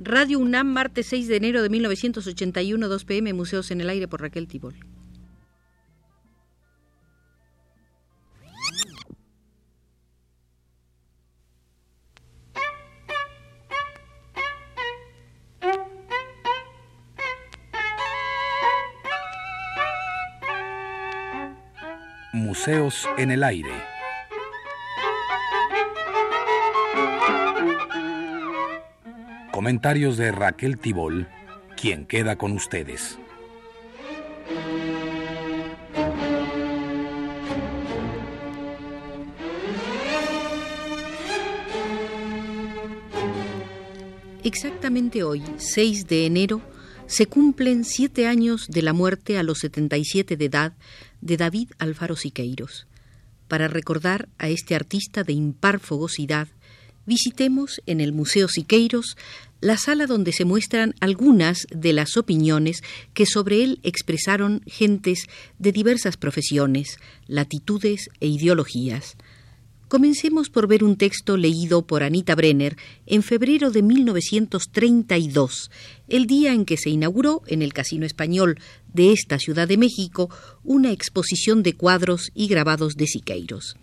Radio UNAM, martes 6 de enero de 1981, 2 pm, Museos en el Aire por Raquel Tibol. Museos en el Aire. Comentarios de Raquel Tibol, quien queda con ustedes. Exactamente hoy, 6 de enero, se cumplen siete años de la muerte a los 77 de edad de David Alfaro Siqueiros. Para recordar a este artista de impar fogosidad, visitemos en el Museo Siqueiros la sala donde se muestran algunas de las opiniones que sobre él expresaron gentes de diversas profesiones, latitudes e ideologías. Comencemos por ver un texto leído por Anita Brenner en febrero de 1932, el día en que se inauguró en el Casino Español de esta Ciudad de México una exposición de cuadros y grabados de Siqueiros.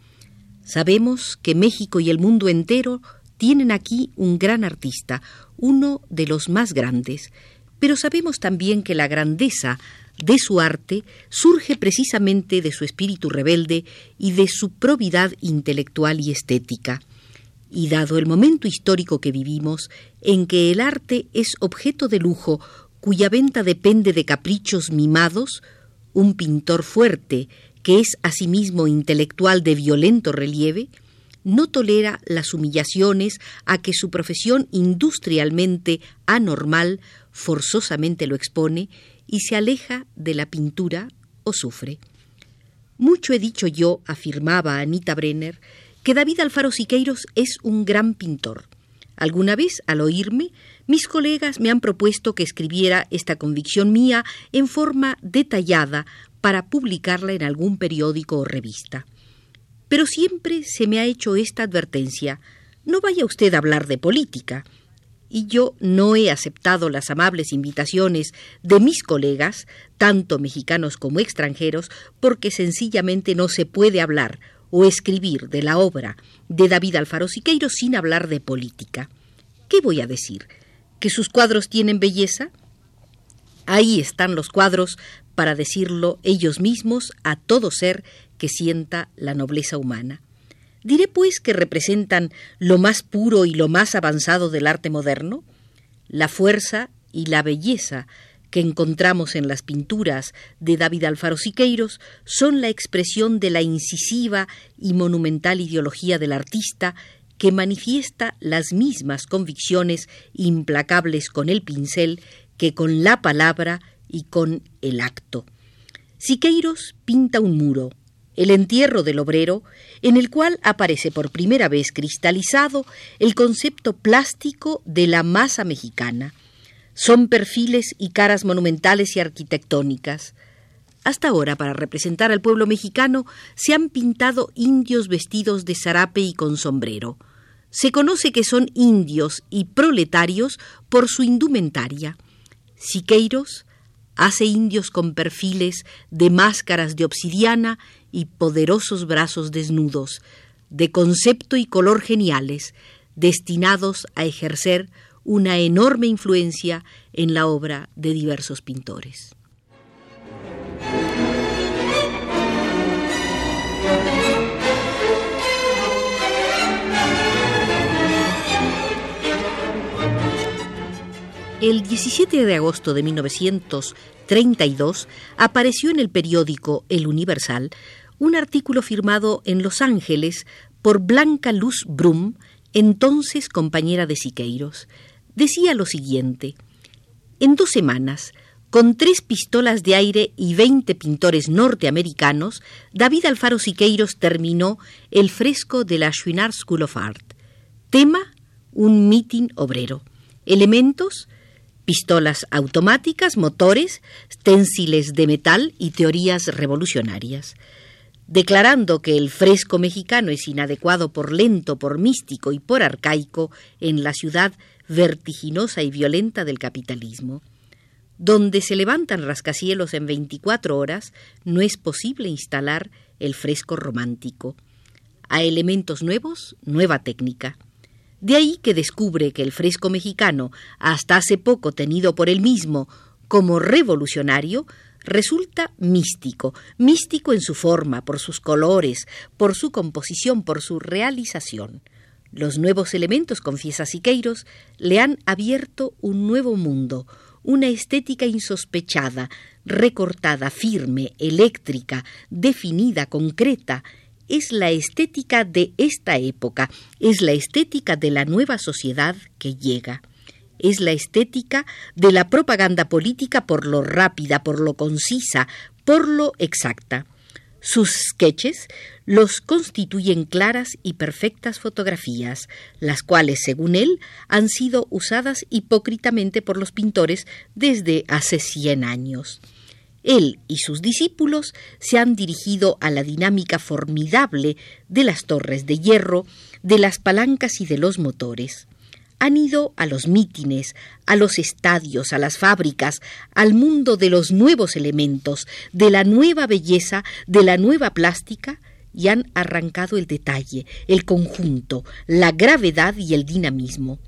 Sabemos que México y el mundo entero tienen aquí un gran artista, uno de los más grandes, pero sabemos también que la grandeza de su arte surge precisamente de su espíritu rebelde y de su probidad intelectual y estética. Y dado el momento histórico que vivimos, en que el arte es objeto de lujo cuya venta depende de caprichos mimados, un pintor fuerte, que es asimismo intelectual de violento relieve, no tolera las humillaciones a que su profesión industrialmente anormal forzosamente lo expone y se aleja de la pintura o sufre. Mucho he dicho yo, afirmaba Anita Brenner, que David Alfaro Siqueiros es un gran pintor. Alguna vez, al oírme, mis colegas me han propuesto que escribiera esta convicción mía en forma detallada para publicarla en algún periódico o revista. Pero siempre se me ha hecho esta advertencia no vaya usted a hablar de política y yo no he aceptado las amables invitaciones de mis colegas, tanto mexicanos como extranjeros, porque sencillamente no se puede hablar o escribir de la obra de David Alfaro Siqueiro sin hablar de política. ¿Qué voy a decir? ¿Que sus cuadros tienen belleza? Ahí están los cuadros para decirlo ellos mismos a todo ser que sienta la nobleza humana. Diré pues que representan lo más puro y lo más avanzado del arte moderno, la fuerza y la belleza que encontramos en las pinturas de David Alfaro Siqueiros son la expresión de la incisiva y monumental ideología del artista que manifiesta las mismas convicciones implacables con el pincel que con la palabra y con el acto. Siqueiros pinta un muro, el entierro del obrero, en el cual aparece por primera vez cristalizado el concepto plástico de la masa mexicana. Son perfiles y caras monumentales y arquitectónicas. Hasta ahora, para representar al pueblo mexicano, se han pintado indios vestidos de zarape y con sombrero. Se conoce que son indios y proletarios por su indumentaria. Siqueiros hace indios con perfiles de máscaras de obsidiana y poderosos brazos desnudos, de concepto y color geniales, destinados a ejercer una enorme influencia en la obra de diversos pintores. El 17 de agosto de 1932 apareció en el periódico El Universal un artículo firmado en Los Ángeles por Blanca Luz Brum, entonces compañera de Siqueiros. Decía lo siguiente: En dos semanas, con tres pistolas de aire y veinte pintores norteamericanos, David Alfaro Siqueiros terminó el fresco de la Chouinard School of Art. Tema: un mitin obrero. Elementos: pistolas automáticas, motores, ténciles de metal y teorías revolucionarias declarando que el fresco mexicano es inadecuado por lento, por místico y por arcaico, en la ciudad vertiginosa y violenta del capitalismo. Donde se levantan rascacielos en 24 horas, no es posible instalar el fresco romántico. A elementos nuevos, nueva técnica. De ahí que descubre que el fresco mexicano, hasta hace poco tenido por él mismo como revolucionario, resulta místico, místico en su forma, por sus colores, por su composición, por su realización. Los nuevos elementos, confiesa Siqueiros, le han abierto un nuevo mundo, una estética insospechada, recortada, firme, eléctrica, definida, concreta. Es la estética de esta época, es la estética de la nueva sociedad que llega es la estética de la propaganda política por lo rápida, por lo concisa, por lo exacta. Sus sketches los constituyen claras y perfectas fotografías, las cuales, según él, han sido usadas hipócritamente por los pintores desde hace cien años. Él y sus discípulos se han dirigido a la dinámica formidable de las torres de hierro, de las palancas y de los motores han ido a los mítines, a los estadios, a las fábricas, al mundo de los nuevos elementos, de la nueva belleza, de la nueva plástica, y han arrancado el detalle, el conjunto, la gravedad y el dinamismo.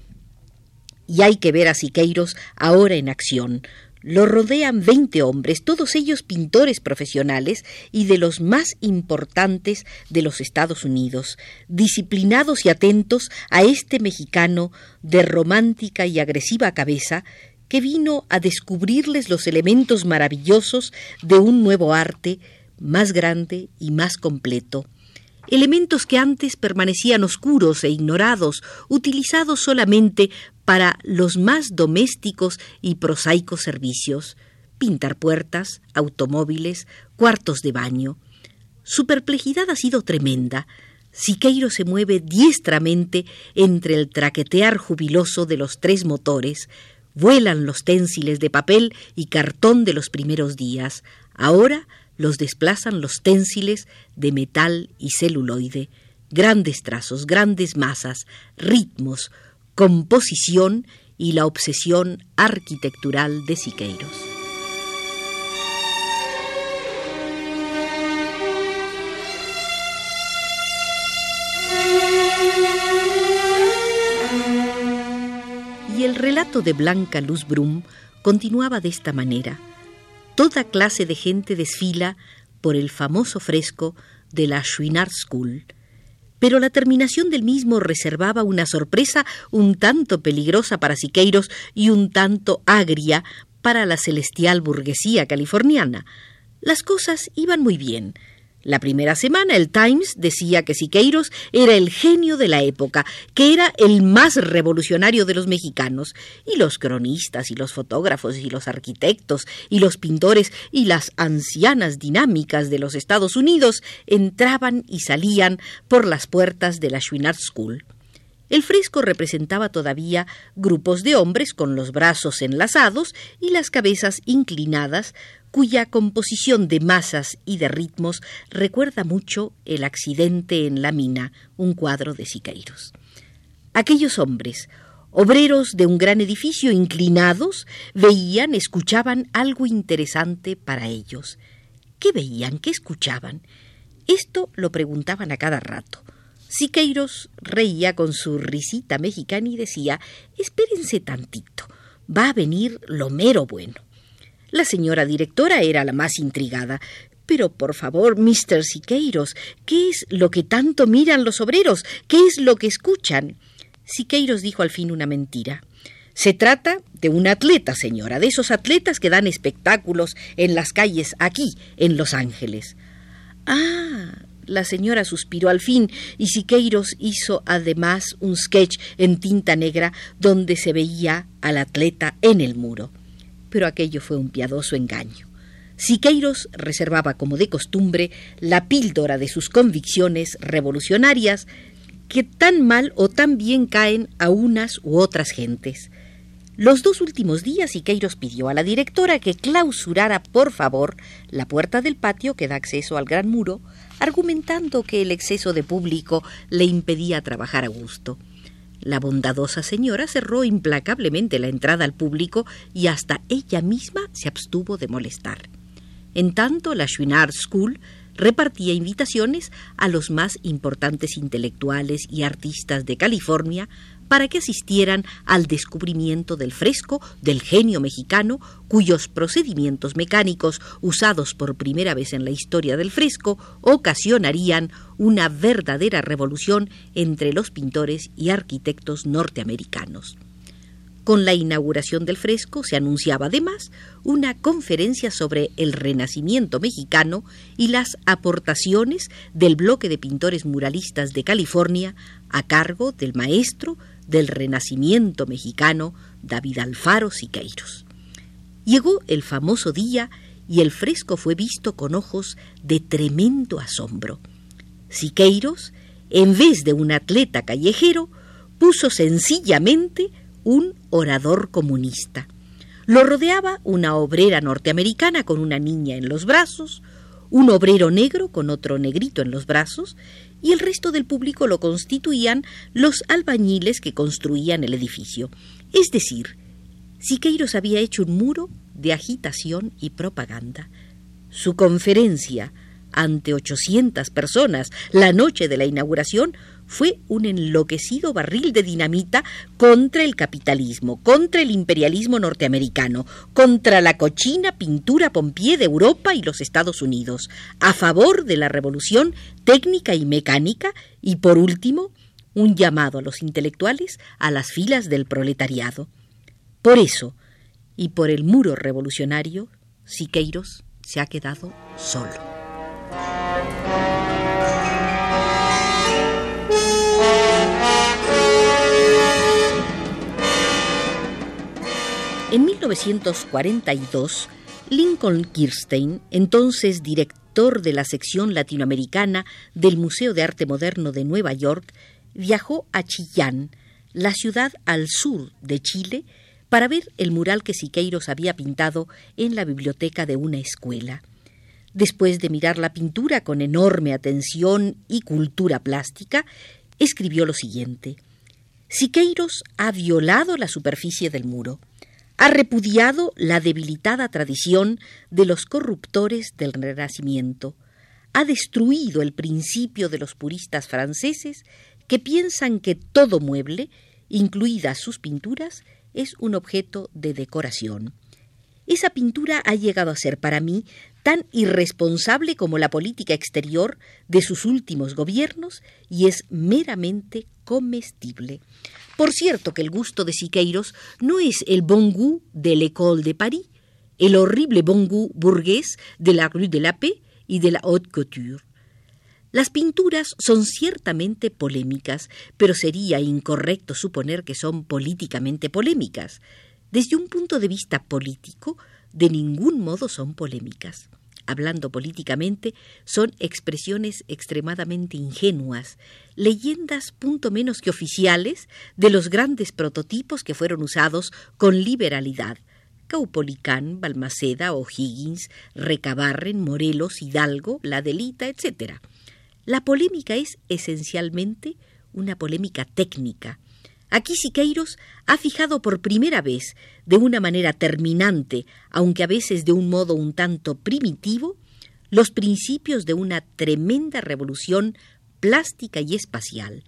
Y hay que ver a Siqueiros ahora en acción, lo rodean veinte hombres, todos ellos pintores profesionales y de los más importantes de los Estados Unidos, disciplinados y atentos a este mexicano de romántica y agresiva cabeza que vino a descubrirles los elementos maravillosos de un nuevo arte más grande y más completo elementos que antes permanecían oscuros e ignorados, utilizados solamente para los más domésticos y prosaicos servicios, pintar puertas, automóviles, cuartos de baño. Su perplejidad ha sido tremenda. Siqueiro se mueve diestramente entre el traquetear jubiloso de los tres motores, vuelan los ténsiles de papel y cartón de los primeros días. Ahora los desplazan los ténsiles de metal y celuloide, grandes trazos, grandes masas, ritmos, composición y la obsesión arquitectural de Siqueiros. Y el relato de Blanca Luz Brum continuaba de esta manera toda clase de gente desfila por el famoso fresco de la Chouinard School. Pero la terminación del mismo reservaba una sorpresa un tanto peligrosa para Siqueiros y un tanto agria para la celestial burguesía californiana. Las cosas iban muy bien. La primera semana el Times decía que Siqueiros era el genio de la época, que era el más revolucionario de los mexicanos, y los cronistas y los fotógrafos y los arquitectos y los pintores y las ancianas dinámicas de los Estados Unidos entraban y salían por las puertas de la Chouinard School. El fresco representaba todavía grupos de hombres con los brazos enlazados y las cabezas inclinadas, cuya composición de masas y de ritmos recuerda mucho el accidente en la mina, un cuadro de Siqueiros. Aquellos hombres, obreros de un gran edificio inclinados, veían, escuchaban algo interesante para ellos. ¿Qué veían? ¿Qué escuchaban? Esto lo preguntaban a cada rato. Siqueiros reía con su risita mexicana y decía Espérense tantito, va a venir lo mero bueno. La señora directora era la más intrigada. Pero por favor, Mr. Siqueiros, ¿qué es lo que tanto miran los obreros? ¿Qué es lo que escuchan? Siqueiros dijo al fin una mentira. Se trata de un atleta, señora, de esos atletas que dan espectáculos en las calles aquí, en Los Ángeles. Ah, la señora suspiró al fin y Siqueiros hizo además un sketch en tinta negra donde se veía al atleta en el muro. Pero aquello fue un piadoso engaño. Siqueiros reservaba como de costumbre la píldora de sus convicciones revolucionarias que tan mal o tan bien caen a unas u otras gentes. Los dos últimos días Siqueiros pidió a la directora que clausurara, por favor, la puerta del patio que da acceso al gran muro, argumentando que el exceso de público le impedía trabajar a gusto. La bondadosa señora cerró implacablemente la entrada al público y hasta ella misma se abstuvo de molestar. En tanto, la Chouinard School repartía invitaciones a los más importantes intelectuales y artistas de California para que asistieran al descubrimiento del fresco del genio mexicano, cuyos procedimientos mecánicos usados por primera vez en la historia del fresco ocasionarían una verdadera revolución entre los pintores y arquitectos norteamericanos. Con la inauguración del fresco se anunciaba además una conferencia sobre el Renacimiento mexicano y las aportaciones del bloque de pintores muralistas de California a cargo del maestro del Renacimiento mexicano David Alfaro Siqueiros. Llegó el famoso día y el fresco fue visto con ojos de tremendo asombro. Siqueiros, en vez de un atleta callejero, puso sencillamente un orador comunista. Lo rodeaba una obrera norteamericana con una niña en los brazos, un obrero negro con otro negrito en los brazos, y el resto del público lo constituían los albañiles que construían el edificio. Es decir, Siqueiros había hecho un muro de agitación y propaganda. Su conferencia ante 800 personas la noche de la inauguración fue un enloquecido barril de dinamita contra el capitalismo, contra el imperialismo norteamericano, contra la cochina pintura pompié de Europa y los Estados Unidos, a favor de la revolución técnica y mecánica y, por último, un llamado a los intelectuales a las filas del proletariado. Por eso, y por el muro revolucionario, Siqueiros se ha quedado solo. En 1942, Lincoln Kirstein, entonces director de la sección latinoamericana del Museo de Arte Moderno de Nueva York, viajó a Chillán, la ciudad al sur de Chile, para ver el mural que Siqueiros había pintado en la biblioteca de una escuela. Después de mirar la pintura con enorme atención y cultura plástica, escribió lo siguiente. Siqueiros ha violado la superficie del muro ha repudiado la debilitada tradición de los corruptores del Renacimiento, ha destruido el principio de los puristas franceses que piensan que todo mueble, incluidas sus pinturas, es un objeto de decoración. Esa pintura ha llegado a ser para mí tan irresponsable como la política exterior de sus últimos gobiernos y es meramente comestible. Por cierto que el gusto de Siqueiros no es el bon goût de l'École de Paris, el horrible bon goût burgués de la Rue de la Paix y de la Haute Couture. Las pinturas son ciertamente polémicas, pero sería incorrecto suponer que son políticamente polémicas. Desde un punto de vista político, de ningún modo son polémicas hablando políticamente, son expresiones extremadamente ingenuas, leyendas punto menos que oficiales de los grandes prototipos que fueron usados con liberalidad. Caupolicán, Balmaceda, O'Higgins, Recabarren, Morelos, Hidalgo, La Delita, etc. La polémica es esencialmente una polémica técnica, Aquí Siqueiros ha fijado por primera vez, de una manera terminante, aunque a veces de un modo un tanto primitivo, los principios de una tremenda revolución plástica y espacial.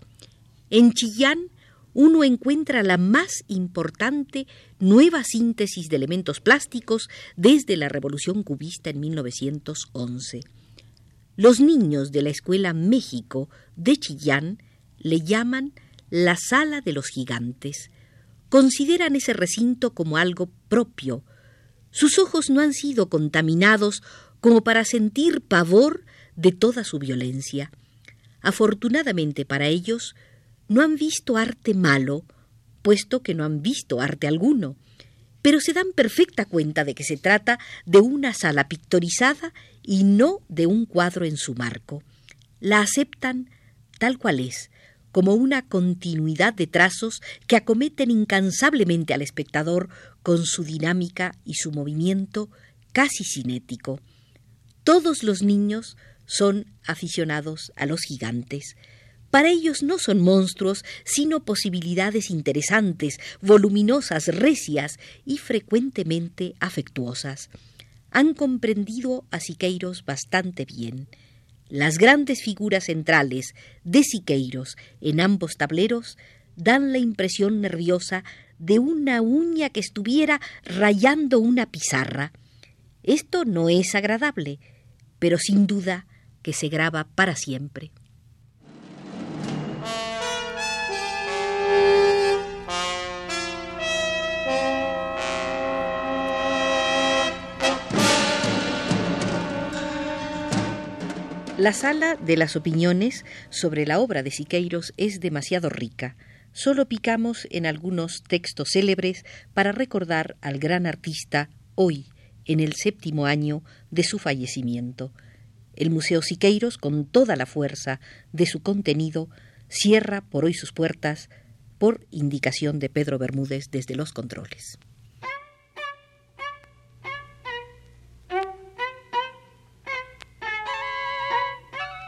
En Chillán uno encuentra la más importante nueva síntesis de elementos plásticos desde la revolución cubista en 1911. Los niños de la Escuela México de Chillán le llaman la sala de los gigantes. Consideran ese recinto como algo propio. Sus ojos no han sido contaminados como para sentir pavor de toda su violencia. Afortunadamente para ellos, no han visto arte malo, puesto que no han visto arte alguno, pero se dan perfecta cuenta de que se trata de una sala pictorizada y no de un cuadro en su marco. La aceptan tal cual es, como una continuidad de trazos que acometen incansablemente al espectador con su dinámica y su movimiento casi cinético. Todos los niños son aficionados a los gigantes. Para ellos no son monstruos, sino posibilidades interesantes, voluminosas, recias y frecuentemente afectuosas. Han comprendido a Siqueiros bastante bien. Las grandes figuras centrales de Siqueiros en ambos tableros dan la impresión nerviosa de una uña que estuviera rayando una pizarra. Esto no es agradable, pero sin duda que se graba para siempre. La sala de las opiniones sobre la obra de Siqueiros es demasiado rica. Solo picamos en algunos textos célebres para recordar al gran artista hoy, en el séptimo año de su fallecimiento. El Museo Siqueiros, con toda la fuerza de su contenido, cierra por hoy sus puertas por indicación de Pedro Bermúdez desde los controles.